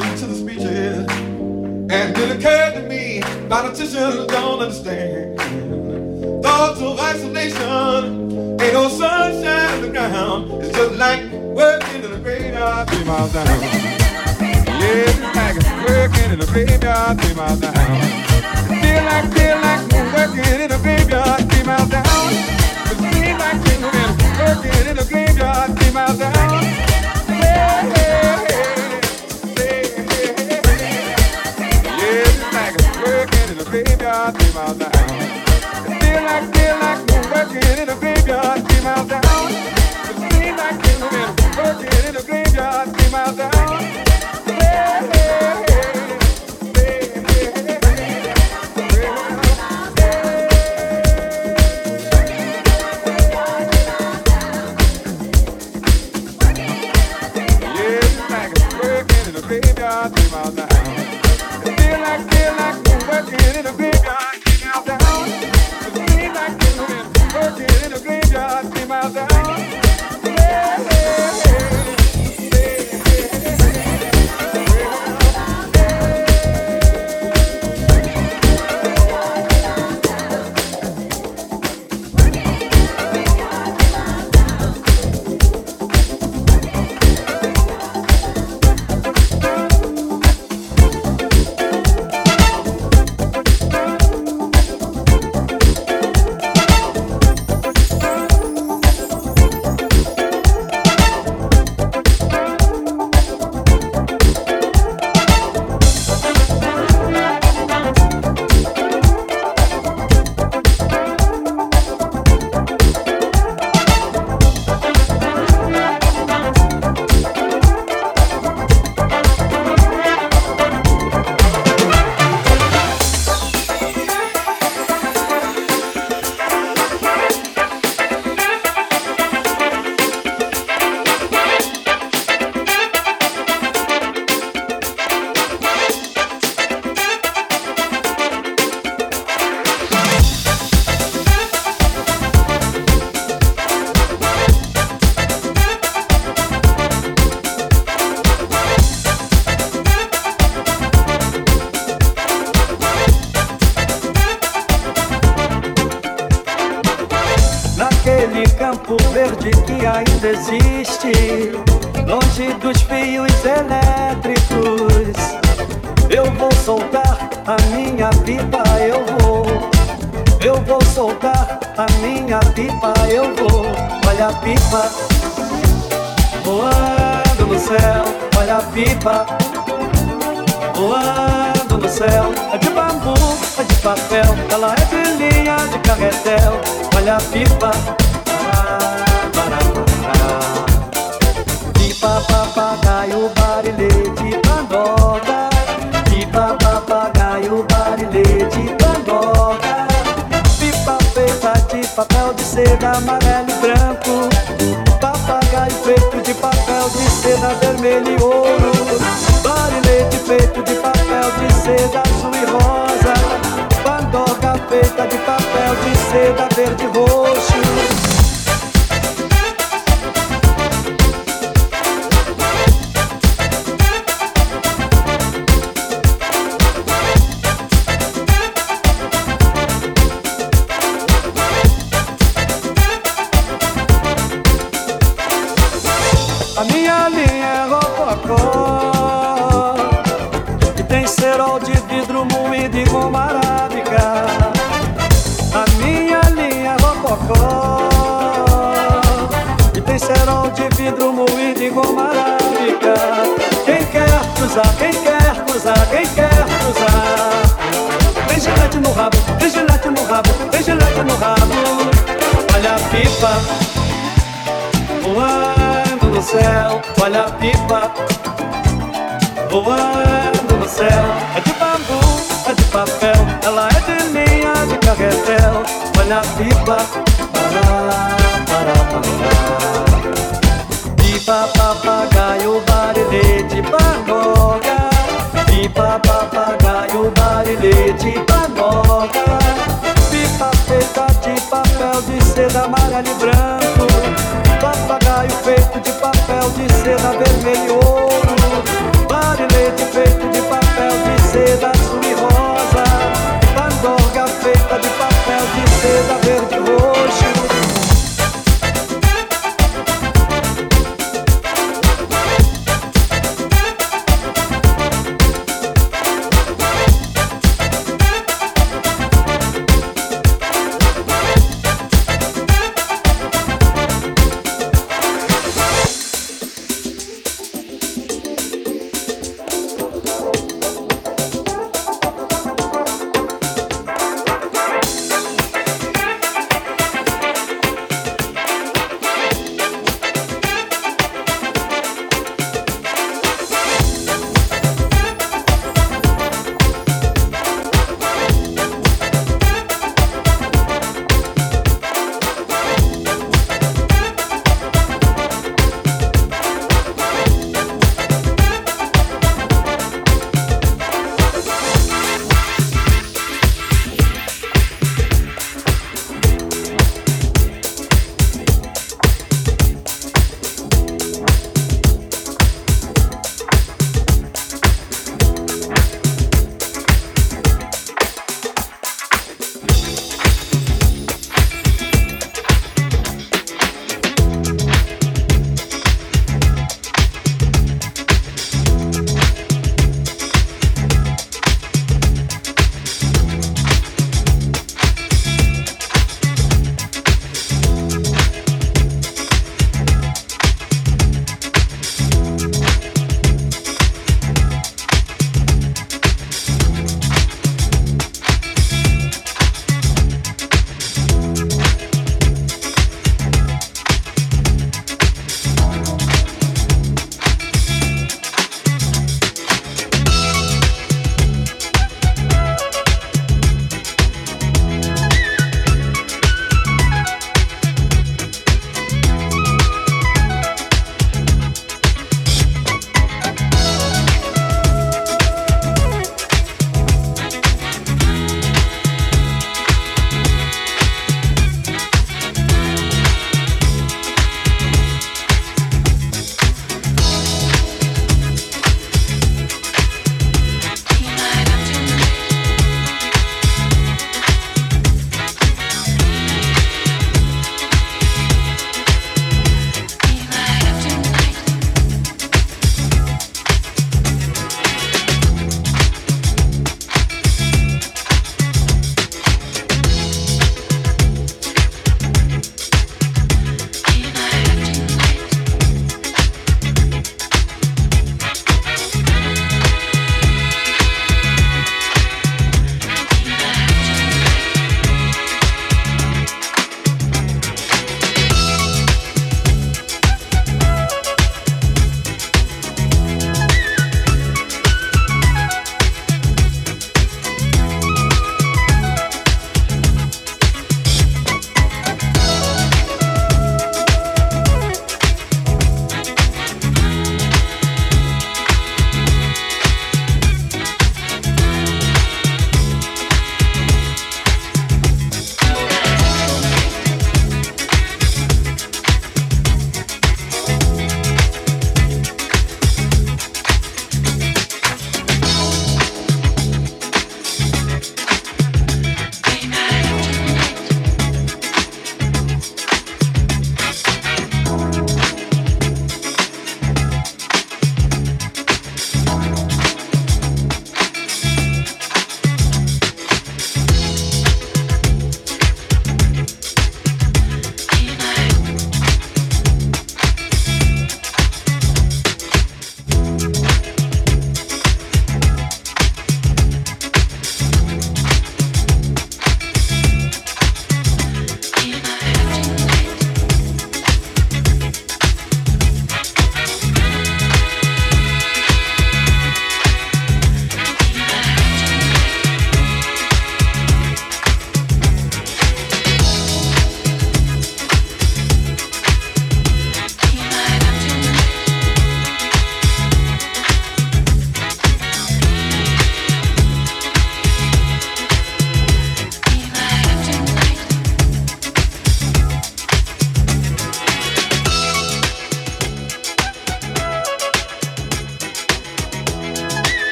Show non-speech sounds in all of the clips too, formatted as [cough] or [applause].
attention to the speech I. And it occurred to me, politicians don't understand. Thoughts of isolation, ain't no sunshine on the ground. It's just like working in a graveyard three miles down. Yeah, it's like working in a graveyard three miles down. Feel like, feel like working in a graveyard three miles down. It seems like working in a graveyard three miles down. I. Feel like, feel like we're working in a graveyard, three miles down. Like working in a graveyard, three miles down.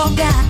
A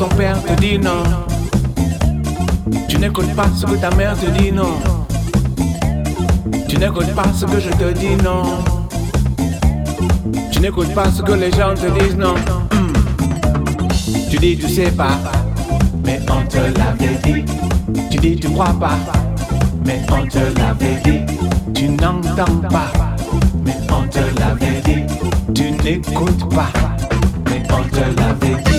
ton père te dit, non. Tu n'écoutes pas ce que ta mère te dit, non. Tu n'écoutes pas ce que je te dis, non. Tu n'écoutes pas ce que les gens te disent, non. Hmm. Tu dis, tu sais pas, mais on te l'avait dit. Tu dis, tu crois pas, mais on te l'avait dit. Tu n'entends pas, mais on te l'avait dit. Tu n'écoutes pas, mais on te l'avait dit.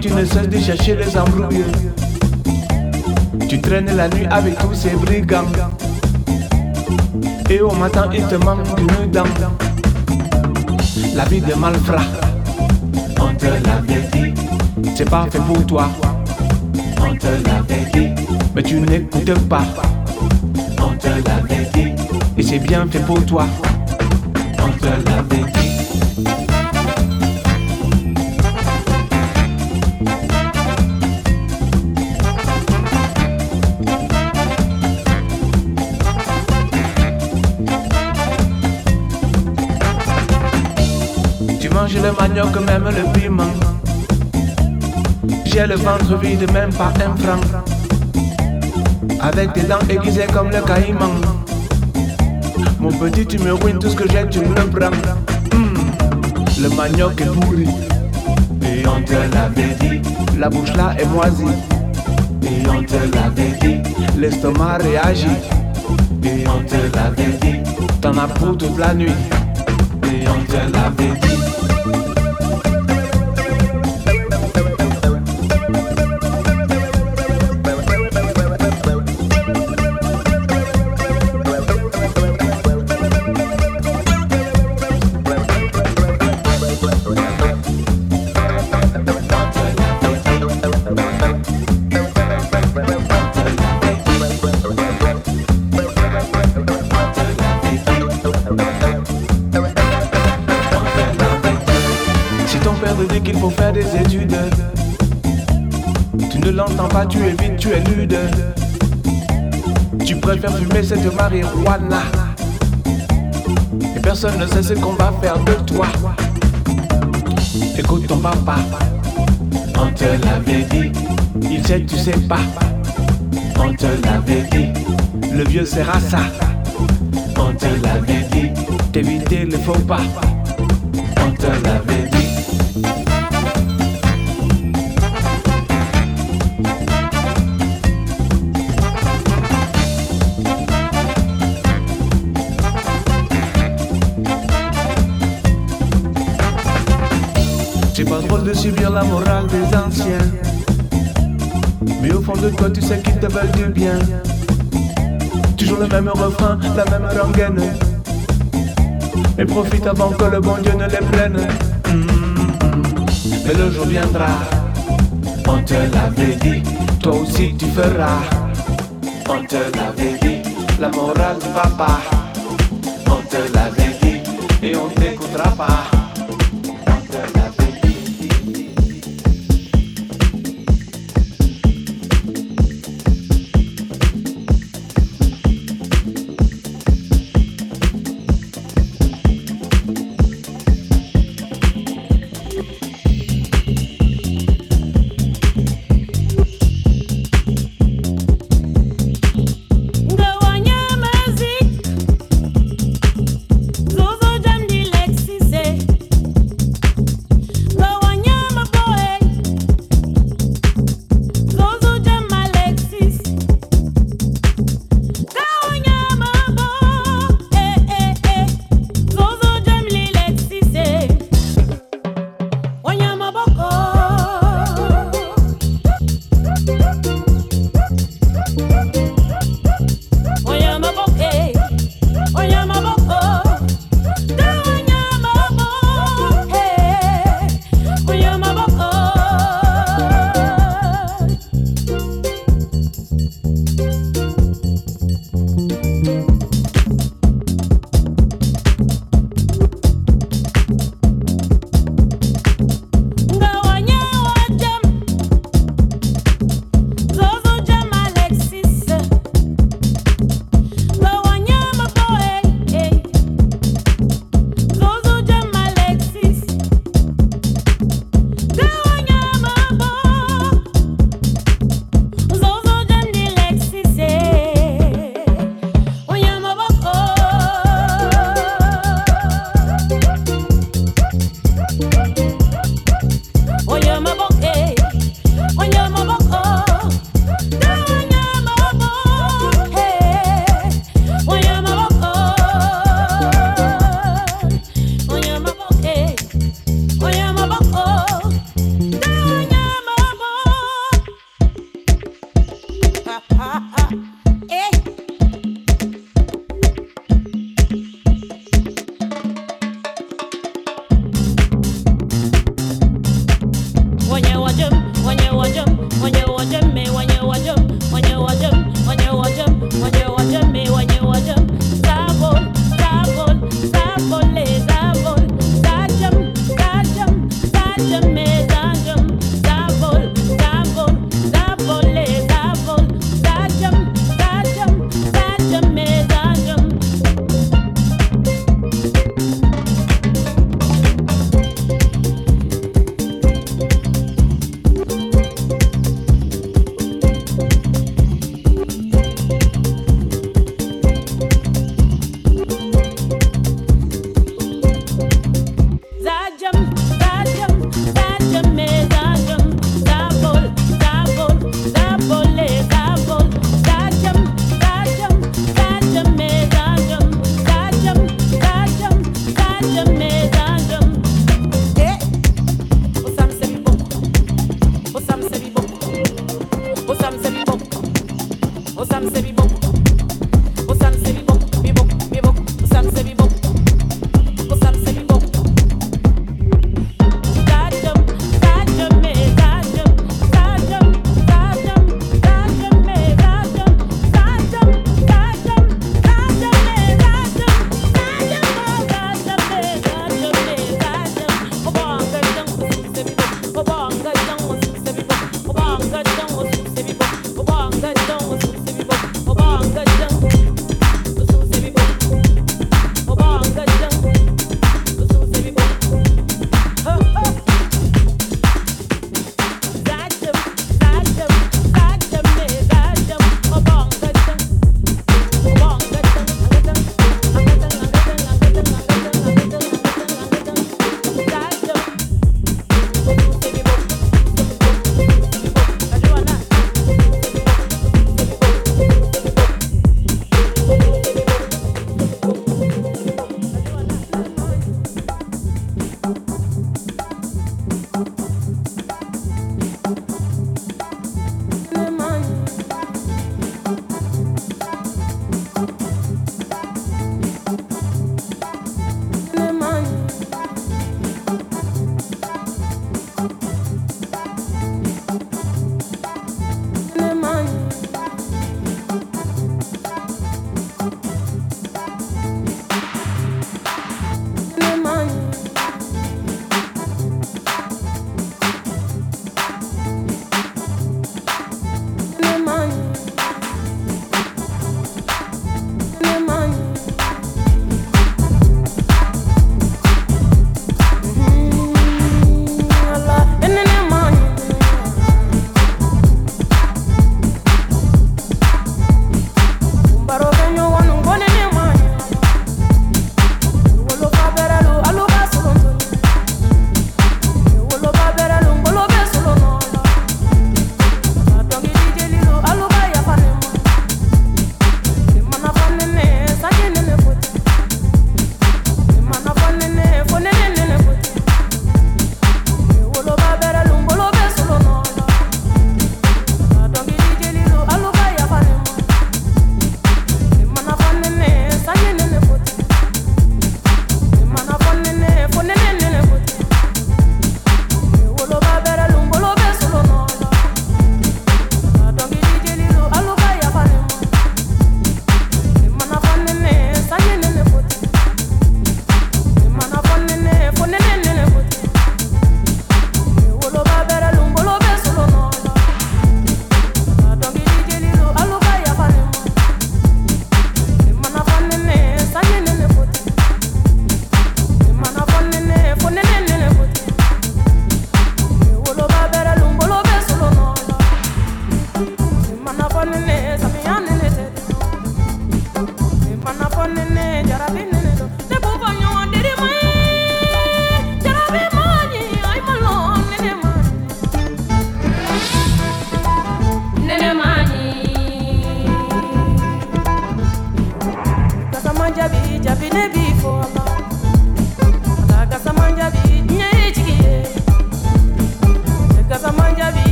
Tu ne cesses de chercher les embrouilles. Tu traînes la nuit avec tous ces brigands. Et au matin il te manque une dent. La vie de malfrat, on te l'avait dit. C'est pas fait pour toi, on te l'avait dit. Mais tu n'écoutes pas, on te l'avait dit. Et c'est bien fait pour toi, on te l'avait dit. Le manioc, même le piment. J'ai le ventre vide, même pas un franc. Avec des dents aiguisées comme le caïman. Mon petit, tu me ruines tout ce que j'ai, tu me prends. Hmm, Le manioc est pourri. Et on te l'avait dit. La bouche là est moisie. Et on te l'avait dit. L'estomac réagit. Et on te l'avait dit. T'en as pour toute la nuit. Et on te. Pas, tu évites, tu es nude. Tu préfères fumer cette marijuana. Et personne ne sait ce qu'on va faire de toi. Écoute ton papa, on te l'avait dit. Il sait, tu sais pas. On te l'avait dit. Le vieux sera ça. On te l'avait dit. T'éviter le faux pas. On te l'avait dit. De subir la morale des anciens. Mais au fond de toi, tu sais qu'ils te veulent du bien. Toujours le même refrain, la même rengaine. Mais profite avant que le bon Dieu ne les prenne. Mm. Mais le jour viendra, on te l'avait dit. Toi aussi tu feras. On te l'avait dit, la morale du papa. On te l'avait dit, et on t'écoutera pas.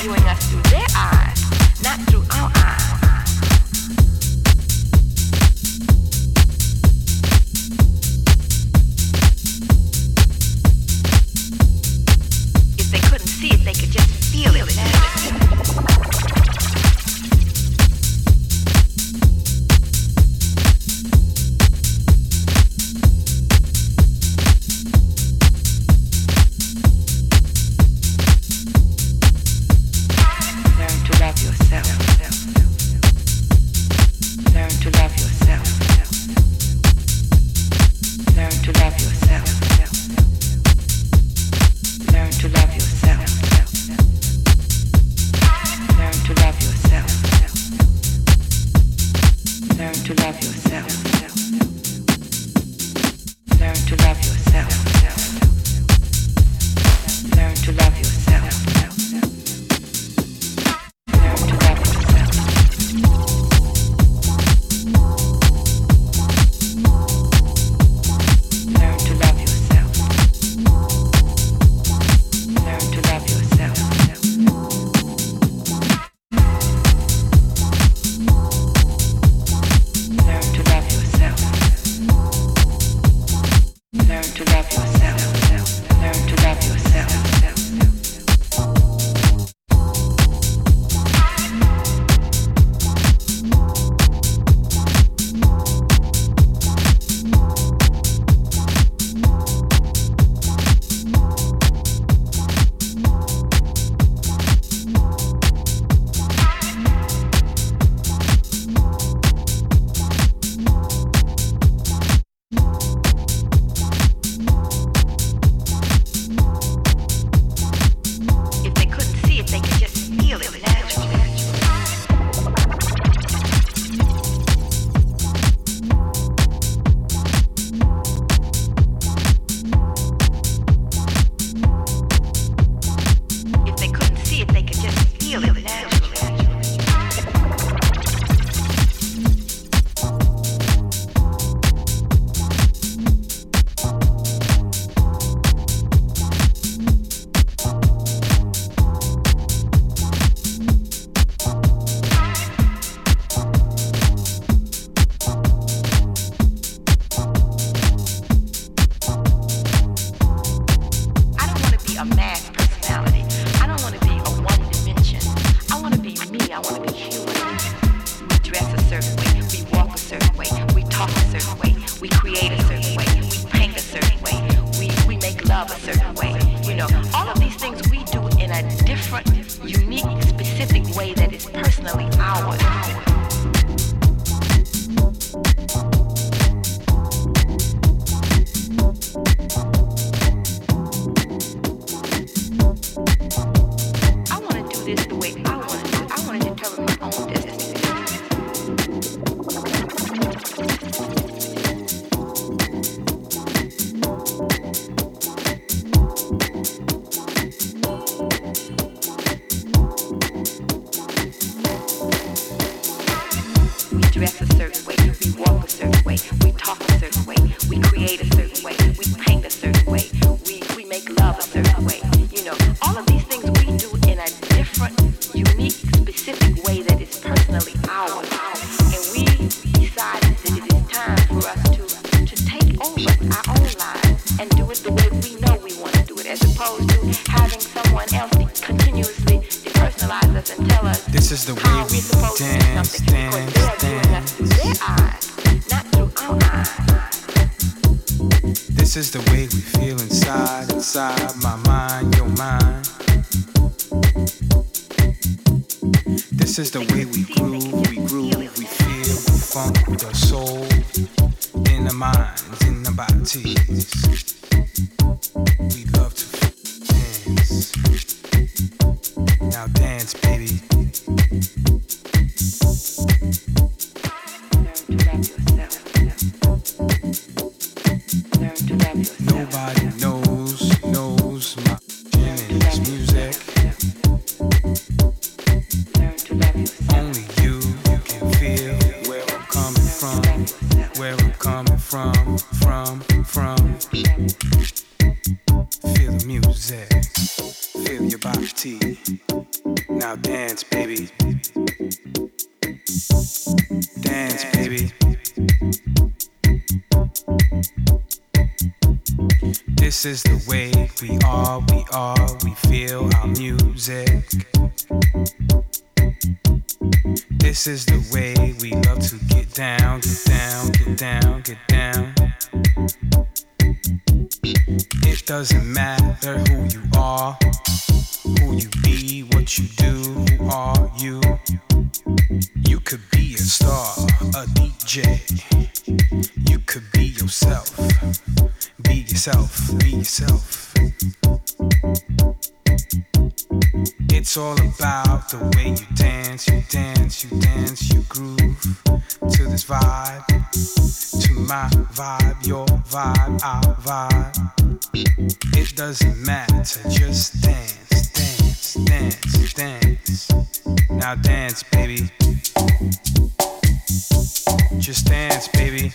viewing us through their eyes. is the way we feel inside, inside my mind. This is the way. vibe, your vibe, our vibe. It doesn't matter, just dance, dance, dance, dance. Now dance, baby. Just dance, baby.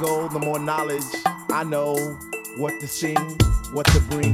Go, the more knowledge I know what to sing, what to bring.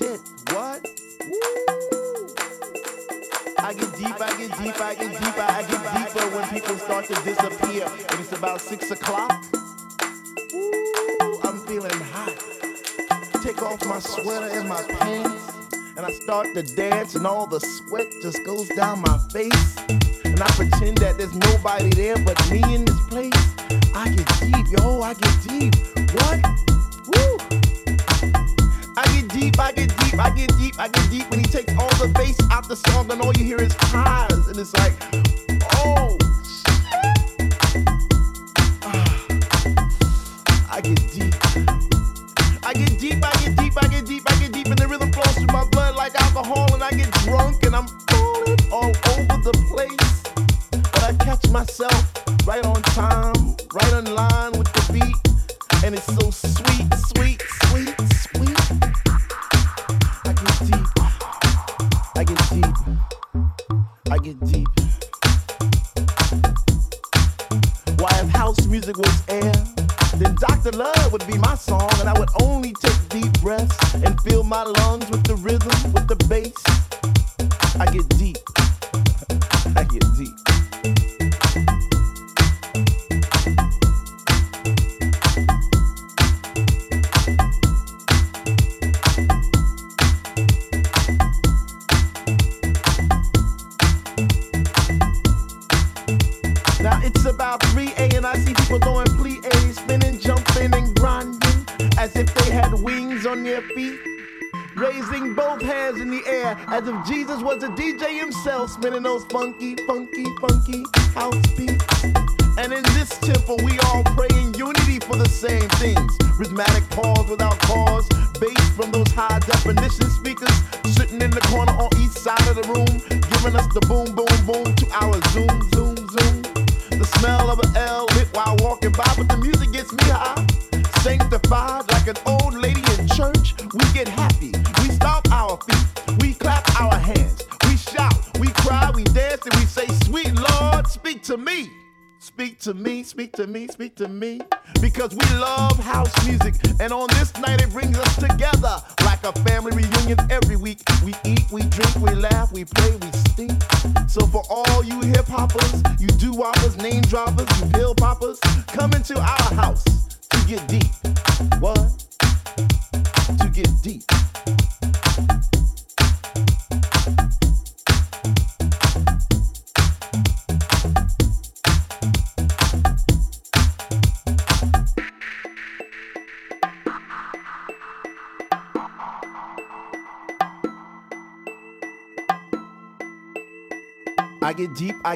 the dance and all the sweat just goes down my face. And I pretend that there's nobody there but me in this place. I get deep, yo, I get deep. What? Woo! I get deep, I get deep, I get deep, I get deep. When he takes all the bass out the song and all you hear is highs. And it's like, oh.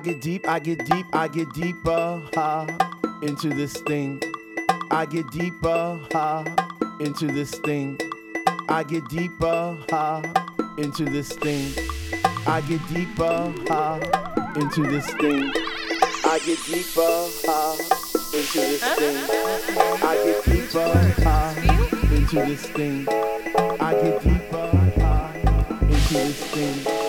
get deep, I get deep, I get deeper ha, into this thing. I get deeper ha, into this thing. I get deeper ha, into this thing. I get deeper ha, into this thing. I get deeper ha, into this thing. I get deeper ha, into this thing. I get deeper ha, into this thing.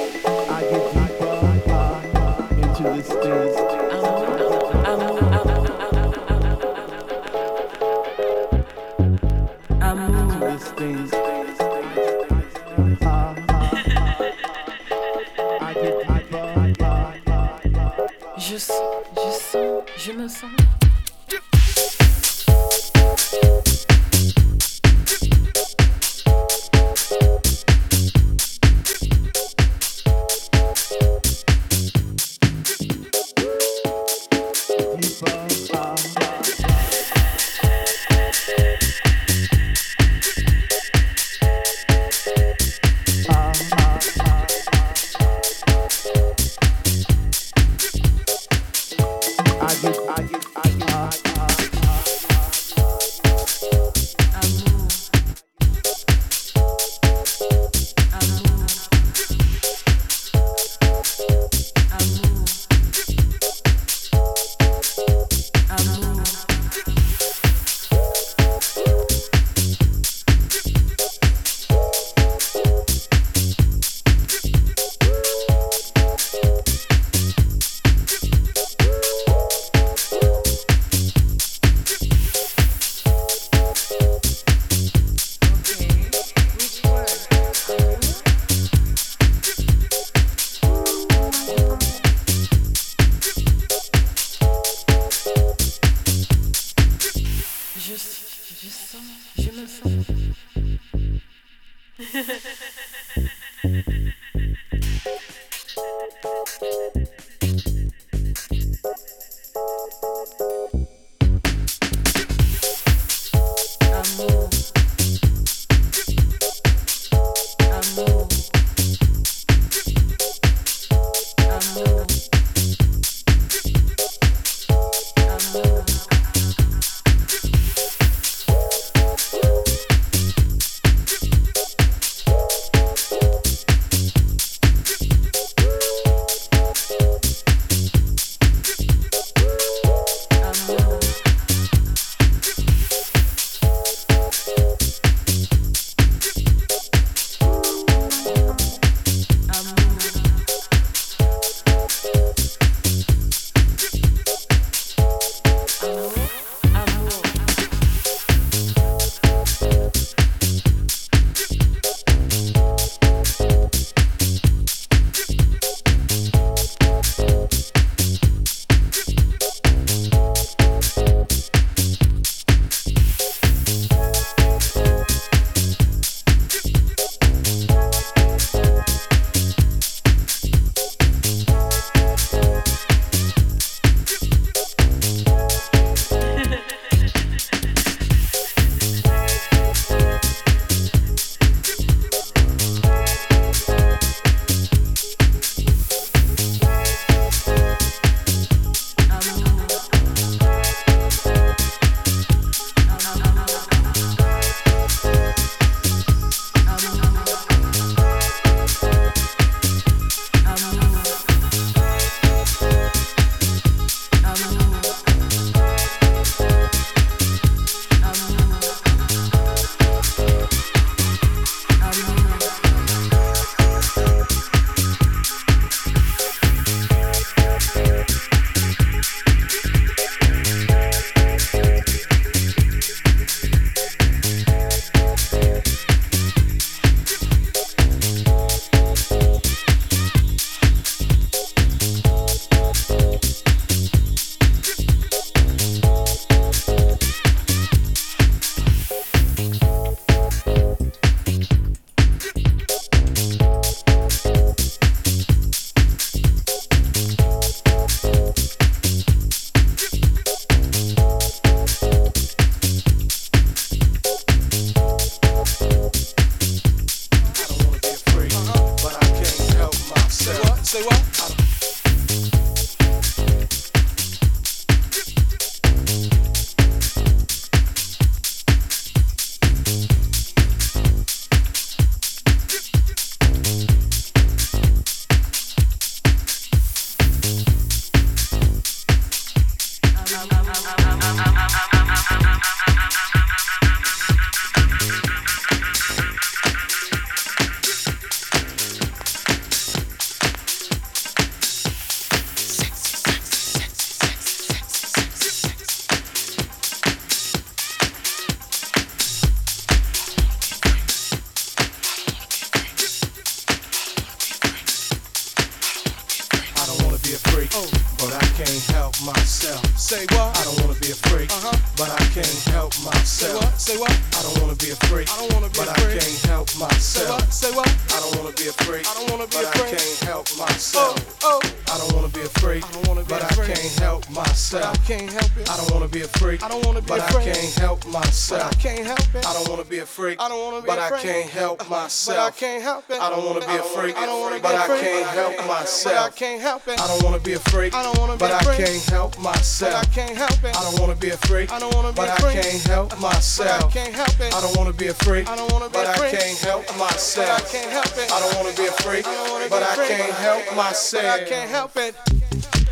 Help But I can't help it. I don't wanna be a freak, I don't wanna but I can't help But I can't help it. I don't wanna be a freak, I don't wanna be but a I freak. can't help myself. I can't help it. I don't wanna be a freak, I don't wanna be but a I freak. can't help But I can't help it. I don't wanna be a freak, I don't wanna be but a I freak. can't help But I can't help it. I don't wanna be a freak, I but I can't help But I myself. can't help it.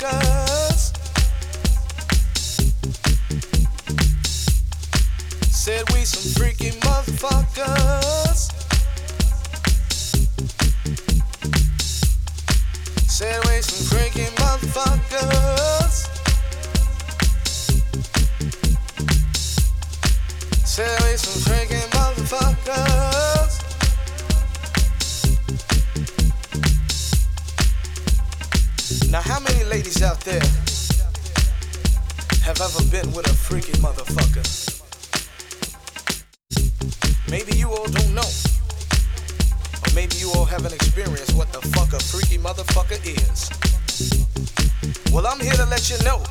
Said we some freaky motherfuckers. Said we some freaking motherfuckers. There have ever been with a freaky motherfucker? Maybe you all don't know. Or maybe you all haven't experienced what the fuck a freaky motherfucker is. Well, I'm here to let you know.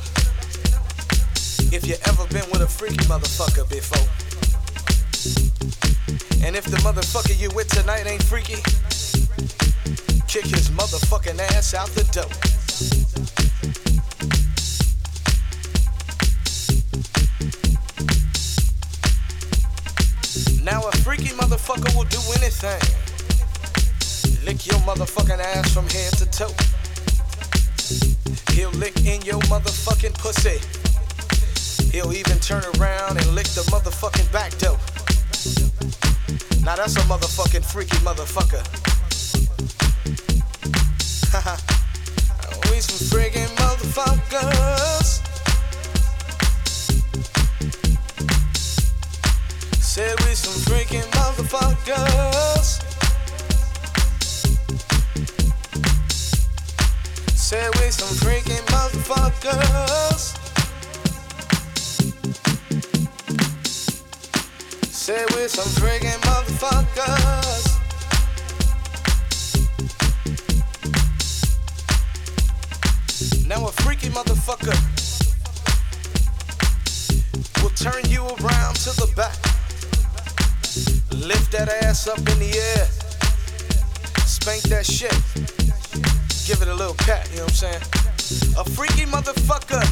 If you ever been with a freaky motherfucker before. And if the motherfucker you with tonight ain't freaky, kick his motherfucking ass out the door. Now a freaky motherfucker will do anything. Lick your motherfucking ass from head to toe. He'll lick in your motherfucking pussy. He'll even turn around and lick the motherfucking back door. Now that's a motherfucking freaky motherfucker. we [laughs] Say we some freaking motherfuckers. Say we some friggin' motherfuckers. Now a freaky motherfucker will turn you around to the back. Lift that ass up in the air. Spank that shit. Give it a little pat, you know what I'm saying? A freaky motherfucker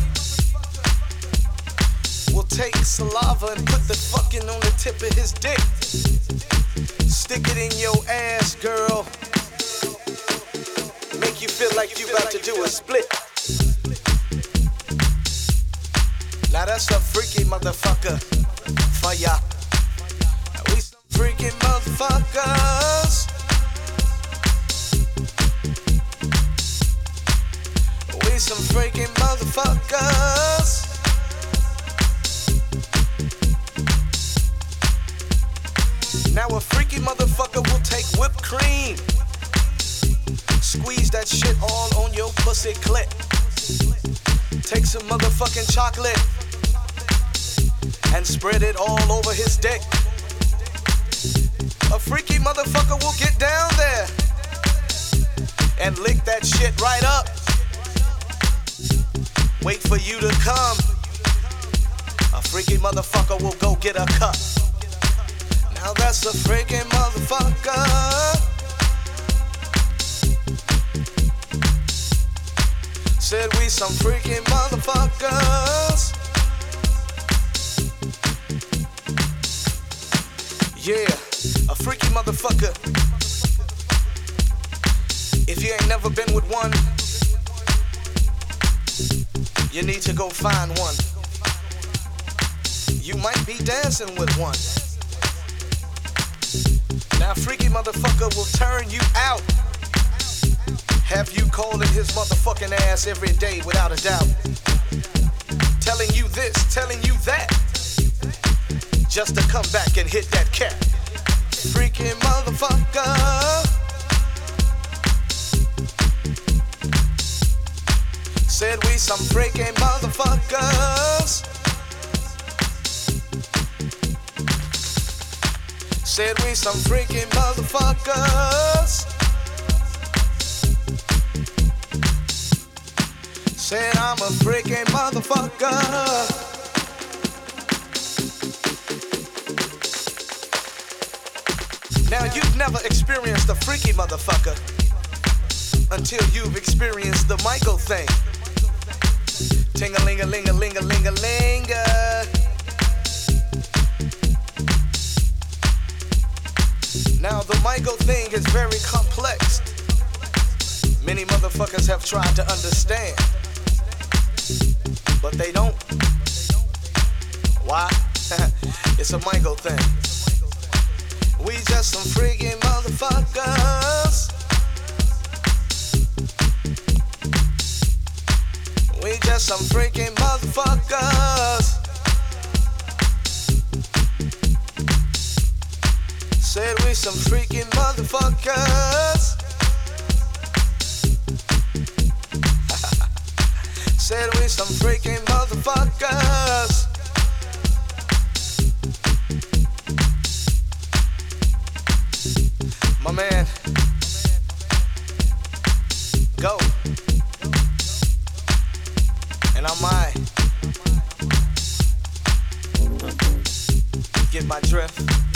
will take saliva and put the fucking on the tip of his dick. Stick it in your ass, girl. Make you feel like you about to do a split. That's a freaky motherfucker ya. We some freaking motherfuckers. We some freaking motherfuckers. Now a freaky motherfucker will take whipped cream. Squeeze that shit all on your pussy clit. Take some motherfucking chocolate and spread it all over his deck. A freaky motherfucker will get down there and lick that shit right up. Wait for you to come. A freaky motherfucker will go get a cup. Now that's a freaky motherfucker. Said we some freaking motherfuckers. Yeah, a freaky motherfucker. If you ain't never been with one, you need to go find one. You might be dancing with one. Now, freaky motherfucker will turn you out have you calling his motherfucking ass every day without a doubt. Telling you this, telling you that. Just to come back and hit that cat. Freaking motherfucker. Said we some freaking motherfuckers. Said we some freaking motherfuckers. Said I'm a freaking motherfucker. Now you've never experienced a freaky motherfucker until you've experienced the Michael thing. Ting a ling a ling a Now the Michael thing is very complex. Many motherfuckers have tried to understand, but they don't. Why? [laughs] it's a Michael thing. We just some freaking motherfuckers. We just some freaking motherfuckers. Said we some freaking motherfuckers. [laughs] Said we some freaking motherfuckers. My man. Go. And I might get my drift.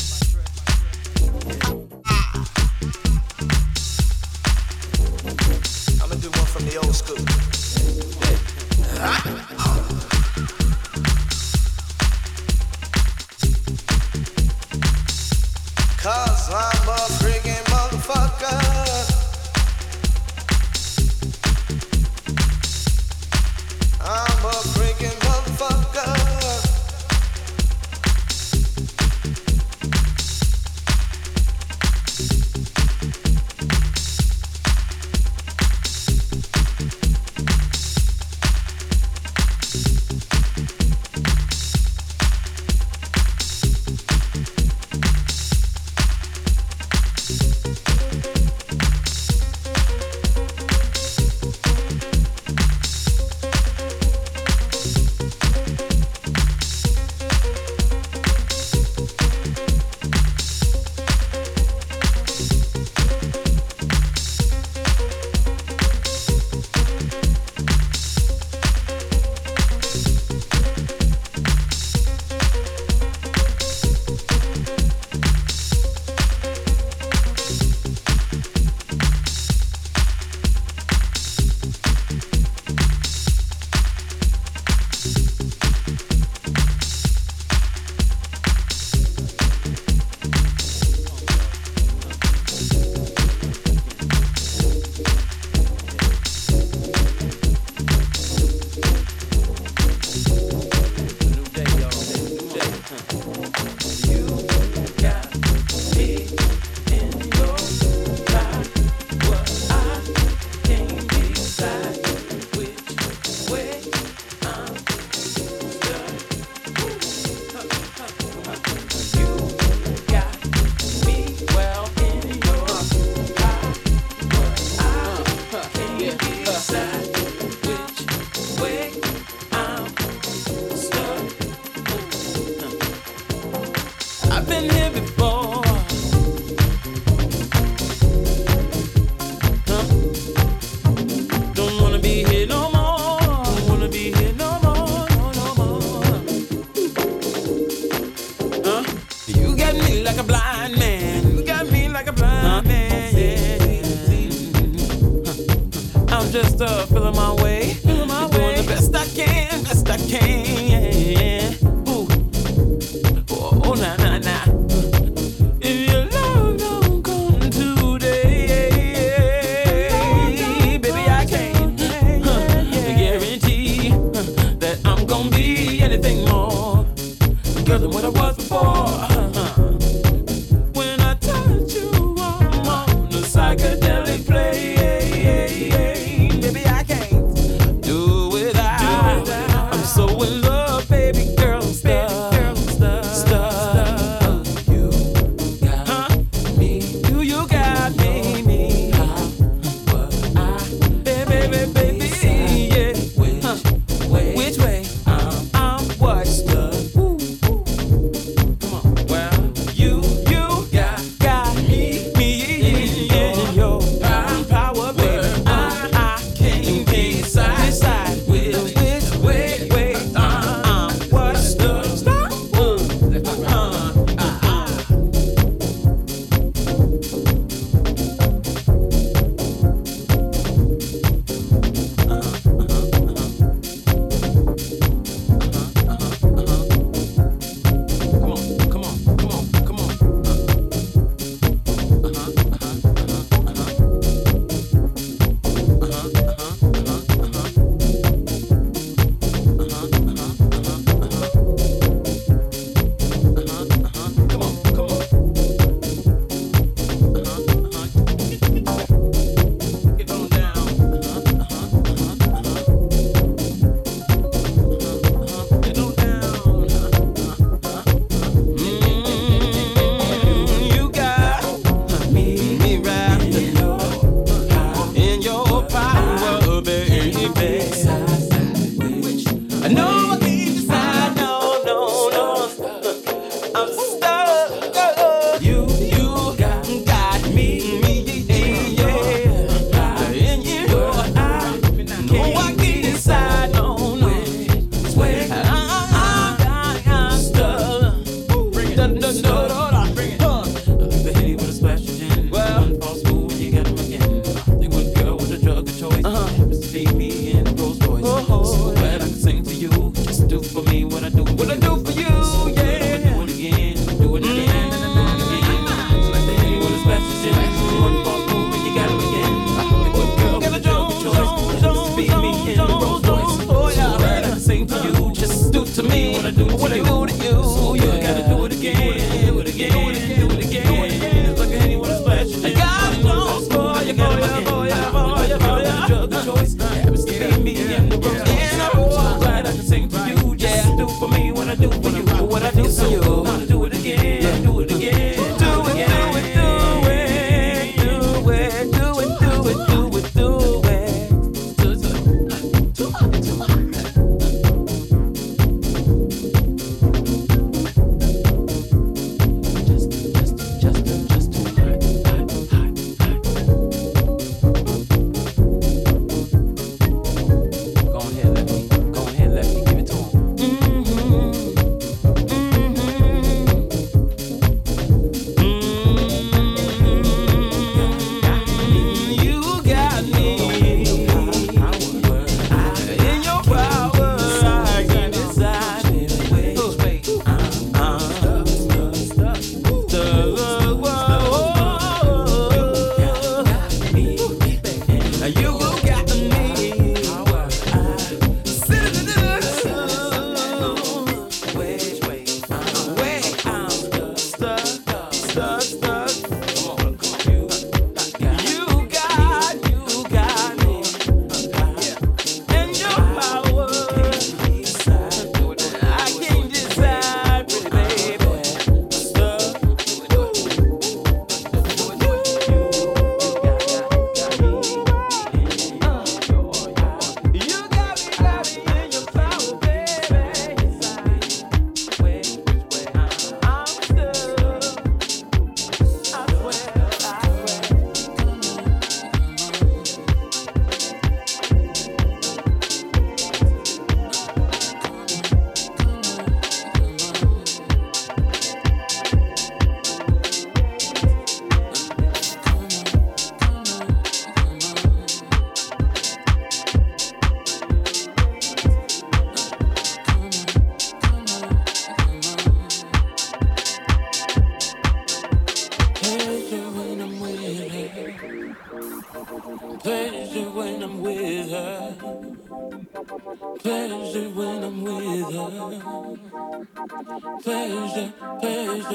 Just uh, feeling my way. Feeling my way. Doing the best I can, best I can.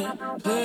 Yeah.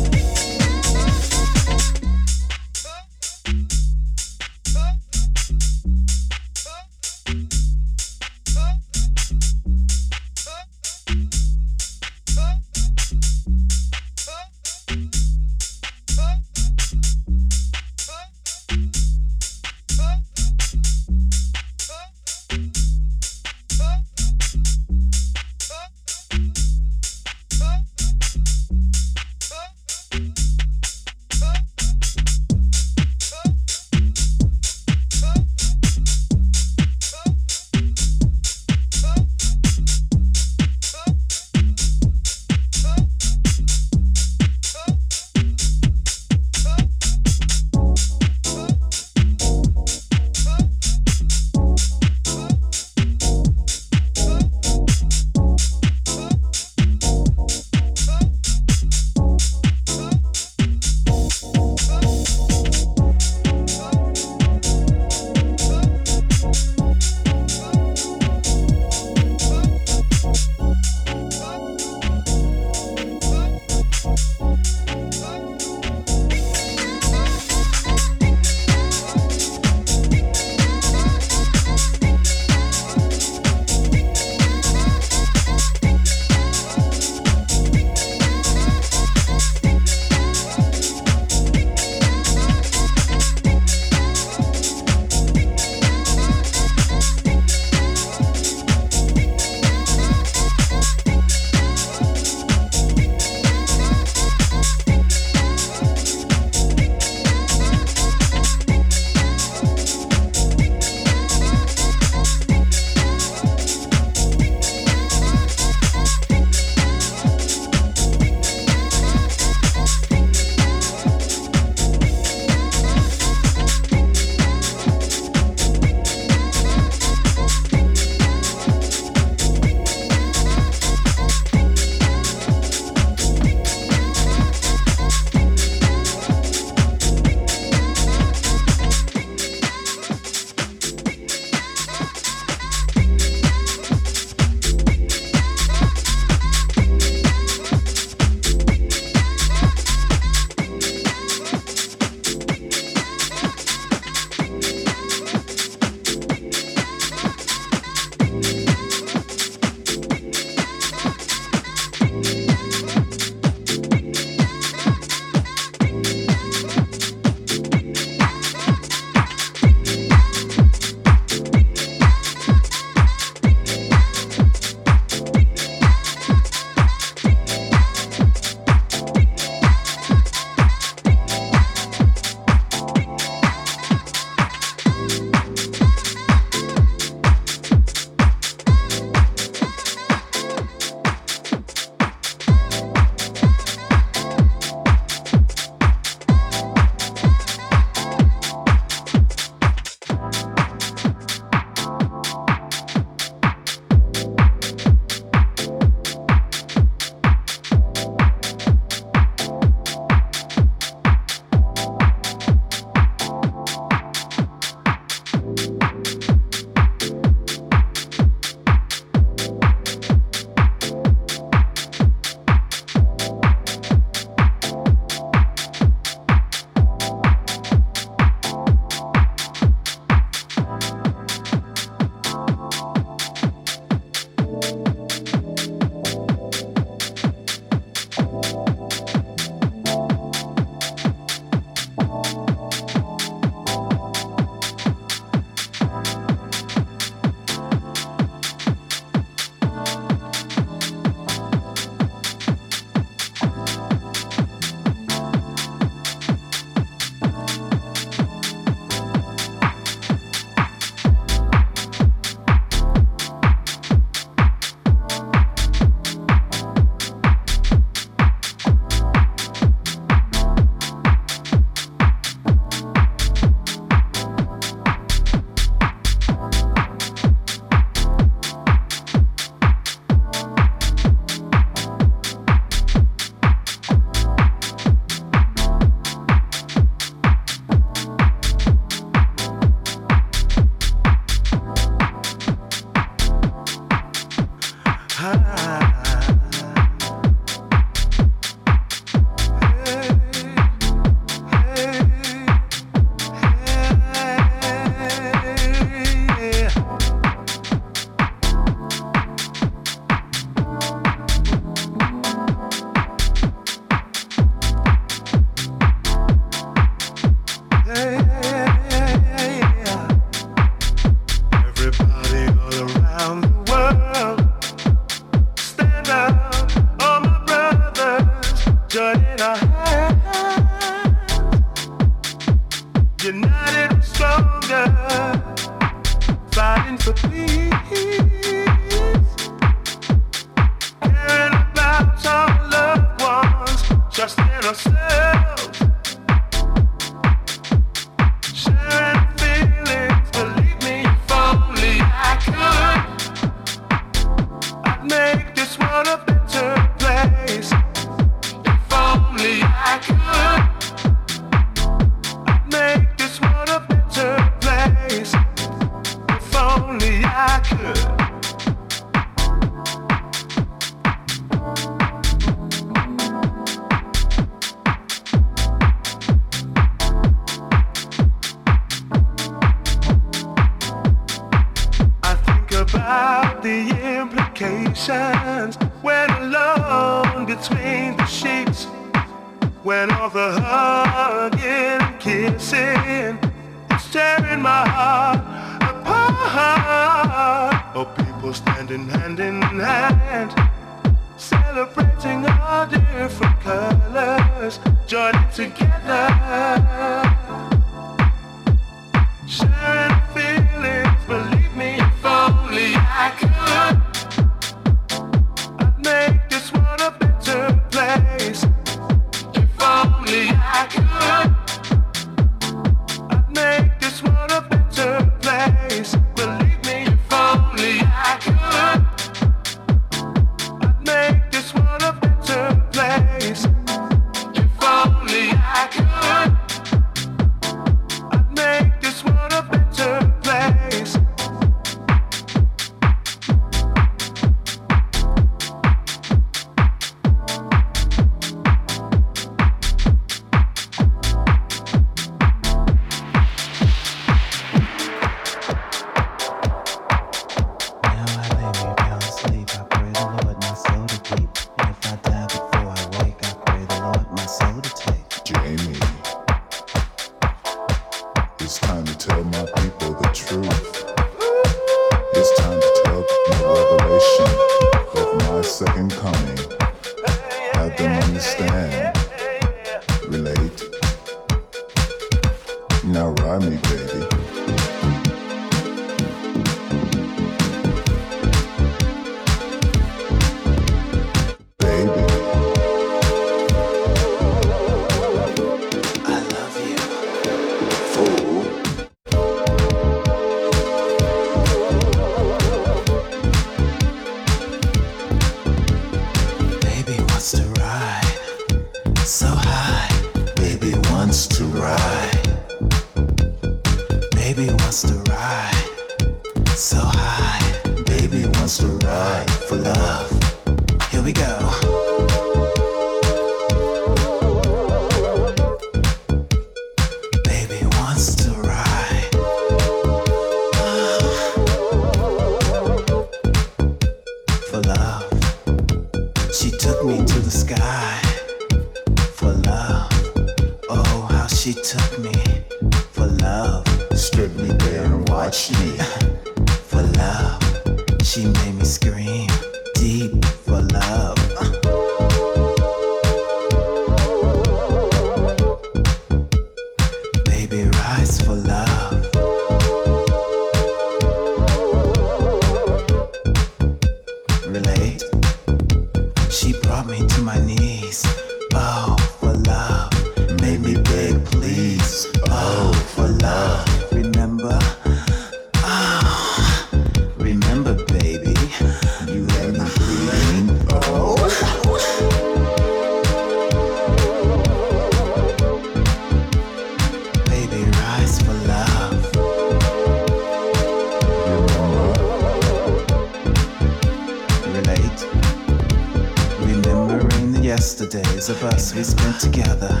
Of us we spent together.